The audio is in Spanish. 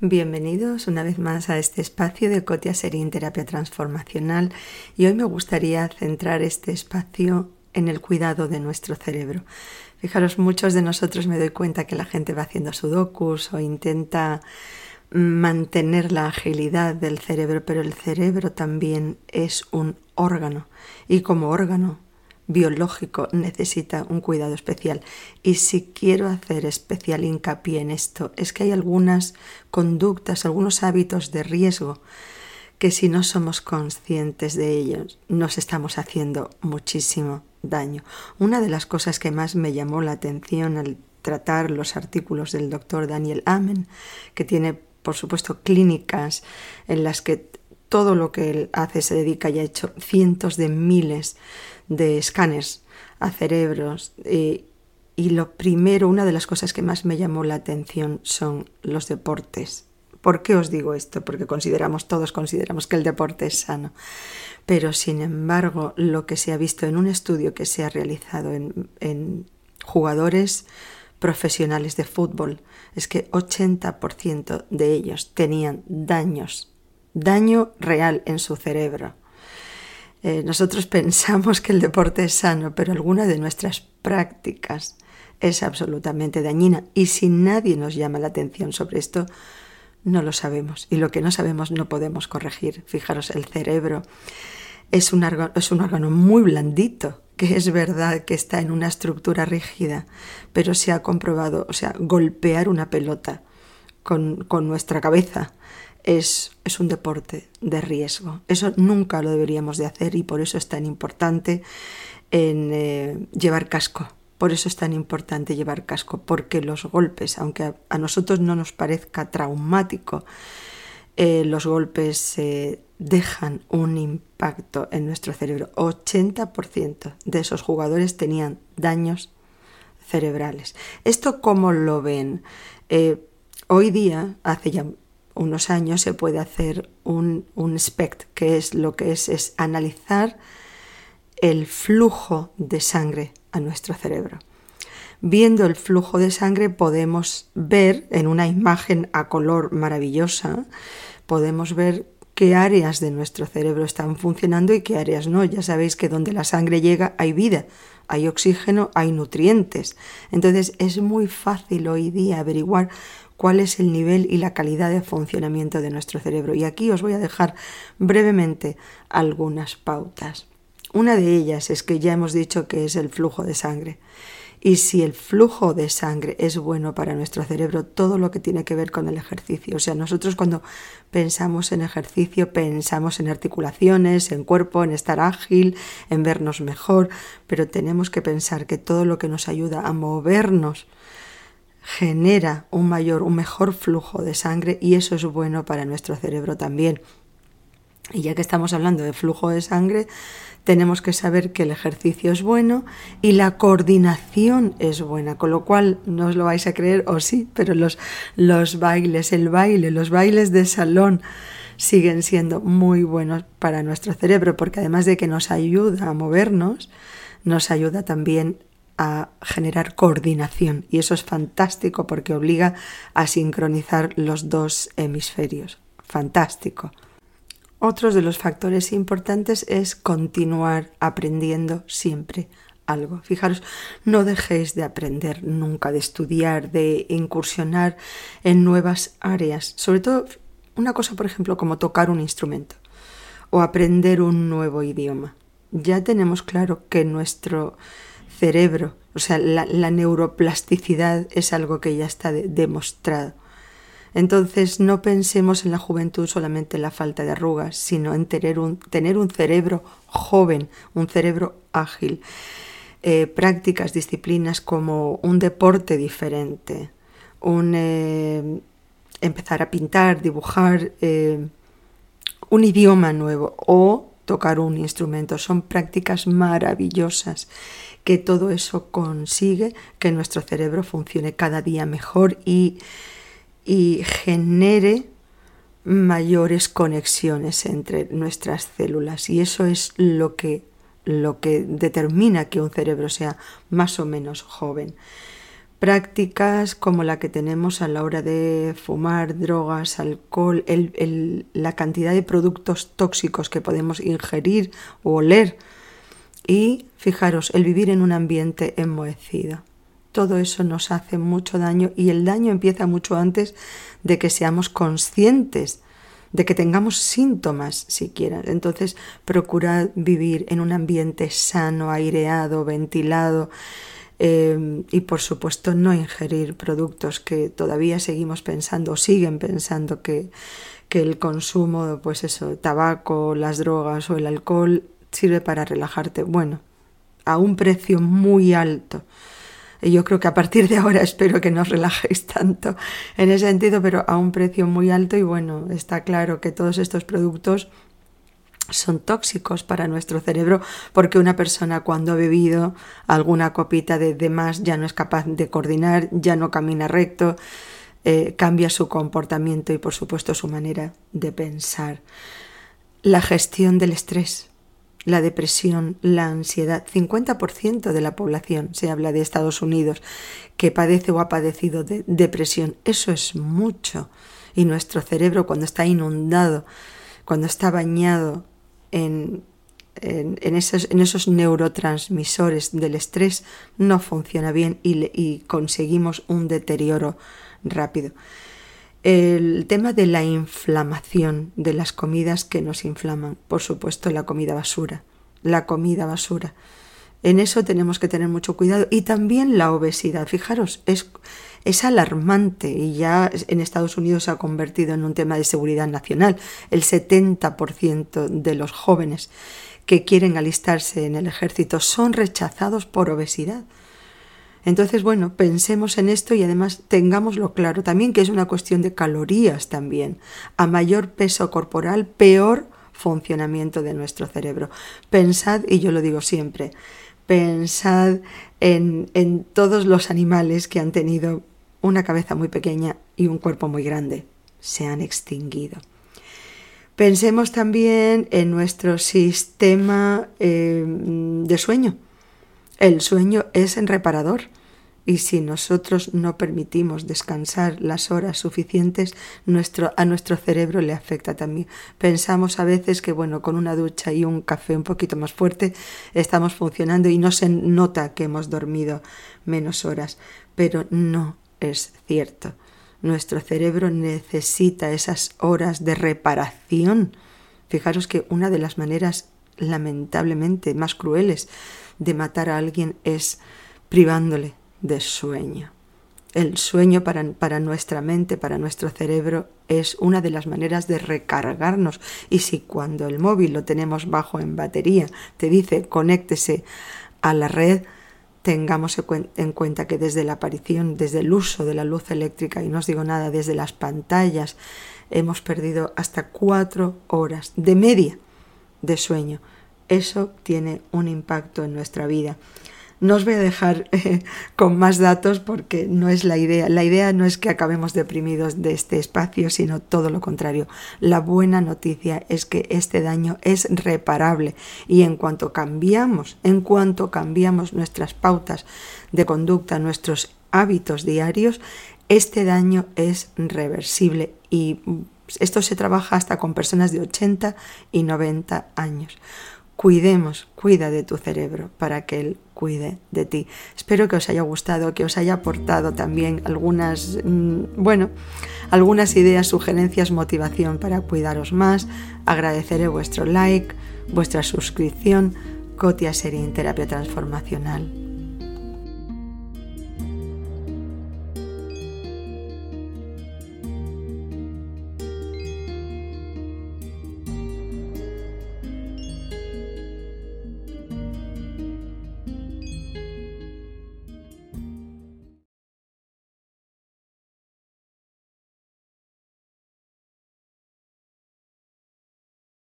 Bienvenidos una vez más a este espacio de Cotia Serín Terapia Transformacional y hoy me gustaría centrar este espacio en el cuidado de nuestro cerebro. Fijaros, muchos de nosotros me doy cuenta que la gente va haciendo sudokus o intenta mantener la agilidad del cerebro, pero el cerebro también es un órgano y como órgano biológico necesita un cuidado especial. Y si quiero hacer especial hincapié en esto, es que hay algunas conductas, algunos hábitos de riesgo que si no somos conscientes de ellos, nos estamos haciendo muchísimo daño. Una de las cosas que más me llamó la atención al tratar los artículos del doctor Daniel Amen, que tiene, por supuesto, clínicas en las que todo lo que él hace se dedica y ha hecho cientos de miles de escáneres a cerebros. y lo primero, una de las cosas que más me llamó la atención son los deportes. ¿Por qué os digo esto? Porque consideramos, todos consideramos que el deporte es sano. Pero sin embargo, lo que se ha visto en un estudio que se ha realizado en, en jugadores profesionales de fútbol es que 80% de ellos tenían daños, daño real en su cerebro. Eh, nosotros pensamos que el deporte es sano, pero alguna de nuestras prácticas es absolutamente dañina. Y si nadie nos llama la atención sobre esto, no lo sabemos. Y lo que no sabemos no podemos corregir. Fijaros, el cerebro es un, órgano muy blandito, que es verdad que está en una estructura rígida, pero se ha comprobado, o sea, golpear una pelota con nuestra cabeza es, un deporte de riesgo. Eso nunca lo deberíamos de hacer y por eso es tan importante en, eh, llevar casco. Por eso es tan importante llevar casco, porque los golpes, aunque a, nosotros no nos parezca traumático, eh, los golpes eh, dejan un impacto en nuestro cerebro. 80% de esos jugadores tenían daños cerebrales. ¿Esto cómo lo ven? hoy día, hace ya unos años se puede hacer un, un SPECT, que es lo que es, es analizar el flujo de sangre a nuestro cerebro. Viendo el flujo de sangre podemos ver en una imagen a color maravillosa, podemos ver qué áreas de nuestro cerebro están funcionando y qué áreas no. Ya sabéis que donde la sangre llega hay vida, hay oxígeno, hay nutrientes. Entonces es muy fácil hoy día averiguar cuál es el nivel y la calidad de funcionamiento de nuestro cerebro. Y aquí os voy a dejar brevemente algunas pautas. Una de ellas es que ya hemos dicho que es el flujo de sangre. Y si el flujo de sangre es bueno para nuestro cerebro, todo lo que tiene que ver con el ejercicio. O sea, nosotros cuando pensamos en ejercicio, pensamos en articulaciones, en cuerpo, en estar ágil, en vernos mejor, pero tenemos que pensar que todo lo que nos ayuda a movernos genera un mayor, un mejor flujo de sangre y eso es bueno para nuestro cerebro también. Y ya que estamos hablando de flujo de sangre, tenemos que saber que el ejercicio es bueno y la coordinación es buena, con lo cual no os lo vais a creer o sí, pero los, los bailes, el baile, los bailes de salón siguen siendo muy buenos para nuestro cerebro porque además de que nos ayuda a movernos, nos ayuda también a generar coordinación y eso es fantástico porque obliga a sincronizar los dos hemisferios. Fantástico. Otros de los factores importantes es continuar aprendiendo siempre algo. Fijaros, no dejéis de aprender nunca, de estudiar, de incursionar en nuevas áreas. Sobre todo una cosa, por ejemplo, como tocar un instrumento o aprender un nuevo idioma. Ya tenemos claro que nuestro cerebro, o sea, la, neuroplasticidad es algo que ya está demostrado. Entonces no pensemos en la juventud solamente en la falta de arrugas, sino en tener un, tener un cerebro joven, un cerebro ágil. Eh, prácticas, disciplinas como un deporte diferente, un eh, empezar a pintar, dibujar, eh, un idioma nuevo o tocar un instrumento. Son prácticas maravillosas que todo eso consigue que nuestro cerebro funcione cada día mejor y, y genere mayores conexiones entre nuestras células. Y eso es lo que, lo que determina que un cerebro sea más o menos joven. Prácticas como la que tenemos a la hora de fumar, drogas, alcohol, la cantidad de productos tóxicos que podemos ingerir o oler y, fijaros, el vivir en un ambiente enmohecido. Todo eso nos hace mucho daño y el daño empieza mucho antes de que seamos conscientes de que tengamos síntomas siquiera. Entonces, procurad vivir en un ambiente sano, aireado, ventilado eh, y, por supuesto, no ingerir productos que todavía seguimos pensando o siguen pensando que, que el consumo, pues eso, tabaco, las drogas o el alcohol sirve para relajarte. Bueno, a un precio muy alto y yo creo que a partir de ahora espero que no os relajéis tanto en ese sentido, pero a un precio muy alto y bueno, está claro que todos estos productos son tóxicos para nuestro cerebro porque una persona cuando ha bebido alguna copita de, más ya no es capaz de coordinar, ya no camina recto, eh, cambia su comportamiento y por supuesto su manera de pensar. La gestión del estrés la depresión, la ansiedad. 50% de la población, se habla de Estados Unidos, que padece o ha padecido de depresión. Eso es mucho. Y nuestro cerebro cuando está inundado, cuando está bañado en, en, esos, en esos, neurotransmisores del estrés, no funciona bien y, y conseguimos un deterioro rápido el tema de la inflamación de las comidas que nos inflaman. Por supuesto, la comida basura. La comida basura. En eso tenemos que tener mucho cuidado. Y también la obesidad. Fijaros, es, es alarmante y ya en Estados Unidos se ha convertido en un tema de seguridad nacional. El 70% de los jóvenes que quieren alistarse en el ejército son rechazados por obesidad. Entonces, bueno, pensemos en esto y además tengámoslo claro también que es una cuestión de calorías también. A mayor peso corporal, peor funcionamiento de nuestro cerebro. Pensad, y yo lo digo siempre, pensad en, en todos los animales que han tenido una cabeza muy pequeña y un cuerpo muy grande. Se han extinguido. Pensemos también en nuestro sistema eh, de sueño el sueño es reparador y si nosotros no permitimos descansar las horas suficientes, nuestro, a nuestro cerebro le afecta también. Pensamos a veces que, bueno, con una ducha y un café un poquito más fuerte estamos funcionando y no se nota que hemos dormido menos horas, pero no es cierto. Nuestro cerebro necesita esas horas de reparación. Fijaros que una de las maneras lamentablemente más crueles de matar a alguien es privándole de sueño. El sueño para, para, nuestra mente, para nuestro cerebro, es una de las maneras de recargarnos. Y si cuando el móvil lo tenemos bajo en batería, te dice conéctese a la red, tengamos en cuenta que desde la aparición, desde el uso de la luz eléctrica, y no os digo nada, desde las pantallas, hemos perdido hasta cuatro horas de media de sueño eso tiene un impacto en nuestra vida. No os voy a dejar eh, con más datos porque no es la idea. La idea no es que acabemos deprimidos de este espacio, sino todo lo contrario. La buena noticia es que este daño es reparable y en cuanto cambiamos, en cuanto cambiamos nuestras pautas de conducta, nuestros hábitos diarios, este daño es reversible y esto se trabaja hasta con personas de 80 y 90 años cuidemos, cuida de tu cerebro para que él cuide de ti. Espero que os haya gustado, que os haya aportado también algunas, mm, bueno, algunas ideas, sugerencias, motivación para cuidaros más. Agradeceré vuestro like, vuestra suscripción. Cotia Serín Terapia Transformacional.